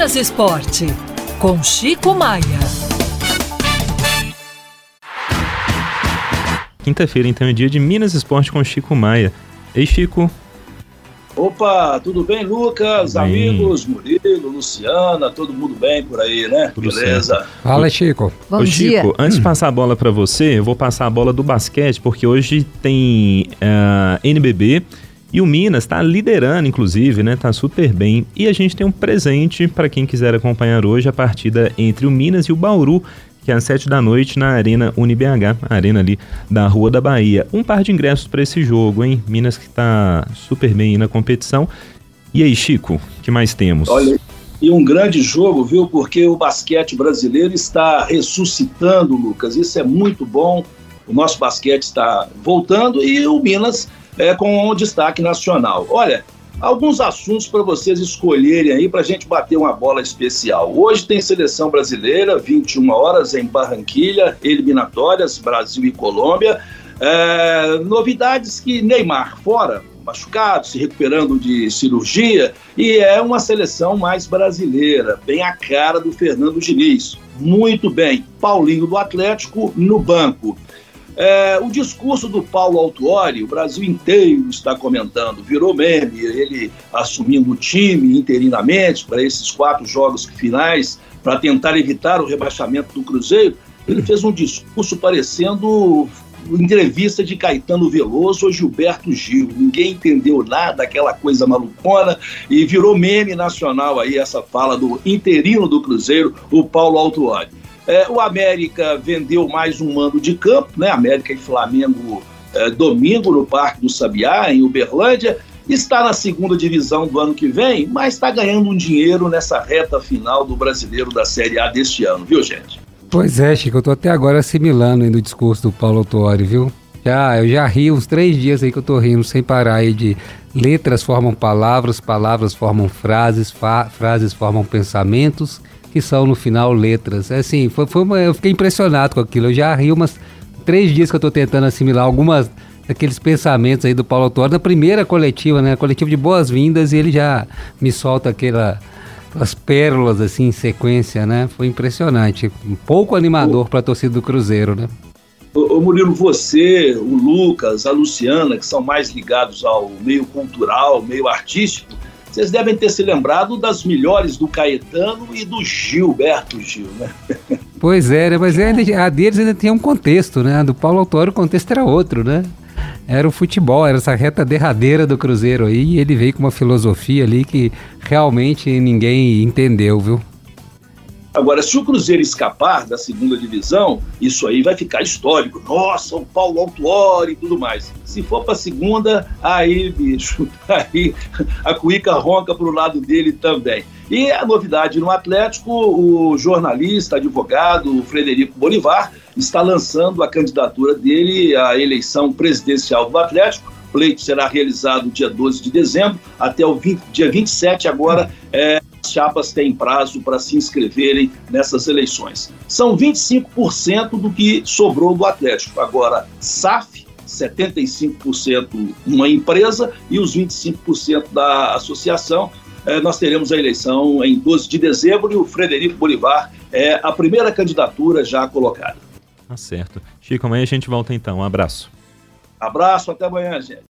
Minas Esporte, com Chico Maia. Quinta-feira, então, é dia de Minas Esporte com Chico Maia. Ei, Chico. Opa, tudo bem, Lucas? Bem. Amigos, Murilo, Luciana, todo mundo bem por aí, né? Tudo Beleza? Certo. Fala, Chico. Bom Ô, dia. Chico, antes de passar a bola para você, eu vou passar a bola do basquete, porque hoje tem uh, eh, NBB e o Minas está liderando, inclusive, né? Tá super bem. E a gente tem um presente para quem quiser acompanhar hoje a partida entre o Minas e o Bauru, que é às 7 da noite na Arena UniBH, a arena ali da Rua da Bahia. Um par de ingressos para esse jogo, hein? Minas que tá super bem na competição. E aí, Chico, que mais temos? Olha, e um grande jogo, viu? Porque o basquete brasileiro está ressuscitando, Lucas. Isso é muito bom. O nosso basquete está voltando e o Minas é, com um destaque nacional. Olha, alguns assuntos para vocês escolherem aí para a gente bater uma bola especial. Hoje tem seleção brasileira, 21 horas em Barranquilha, eliminatórias, Brasil e Colômbia. É, novidades que Neymar fora, machucado, se recuperando de cirurgia, e é uma seleção mais brasileira, bem a cara do Fernando Diniz. Muito bem, Paulinho do Atlético no banco. É, o discurso do Paulo Autuori, o Brasil inteiro está comentando, virou meme, ele assumindo o time interinamente para esses quatro jogos finais, para tentar evitar o rebaixamento do Cruzeiro. Ele fez um discurso parecendo entrevista de Caetano Veloso ou Gilberto Gil. Ninguém entendeu nada, aquela coisa malucona, e virou meme nacional aí essa fala do interino do Cruzeiro, o Paulo Autuori. É, o América vendeu mais um mando de campo, né? América e Flamengo é, domingo no Parque do Sabiá, em Uberlândia. Está na segunda divisão do ano que vem, mas está ganhando um dinheiro nessa reta final do brasileiro da Série A deste ano, viu, gente? Pois é, Chico, eu tô até agora assimilando aí no discurso do Paulo Autuori, viu? Já, eu já ri uns três dias aí que eu tô rindo sem parar aí de letras formam palavras, palavras formam frases, fa frases formam pensamentos que são no final letras. É assim, foi, foi uma, eu fiquei impressionado com aquilo. Eu já ri umas três dias que eu estou tentando assimilar algumas daqueles pensamentos aí do Paulo Autor na primeira coletiva, né? Coletiva de boas-vindas e ele já me solta aquela as pérolas assim em sequência, né? Foi impressionante, um pouco animador para a torcida do Cruzeiro, né? Ô, Murilo, você, o Lucas, a Luciana, que são mais ligados ao meio cultural, meio artístico, vocês devem ter se lembrado das melhores do Caetano e do Gilberto Gil, né? Pois é, né? mas a deles ainda tem um contexto, né? A do Paulo Autório o contexto era outro, né? Era o futebol, era essa reta derradeira do Cruzeiro aí, e ele veio com uma filosofia ali que realmente ninguém entendeu, viu? Agora, se o Cruzeiro escapar da segunda divisão, isso aí vai ficar histórico. Nossa, o Paulo Autuori e tudo mais. Se for para a segunda, aí, bicho, aí a cuíca ronca para o lado dele também. E a novidade no Atlético, o jornalista, advogado Frederico Bolivar está lançando a candidatura dele à eleição presidencial do Atlético. O pleito será realizado dia 12 de dezembro até o 20, dia 27 agora. É, as chapas têm prazo para se inscreverem nessas eleições. São 25% do que sobrou do Atlético. Agora, SAF, 75% uma empresa e os 25% da associação. Eh, nós teremos a eleição em 12 de dezembro e o Frederico Bolivar é a primeira candidatura já colocada. Tá certo. Chico, amanhã a gente volta então. Um abraço. Abraço, até amanhã, gente.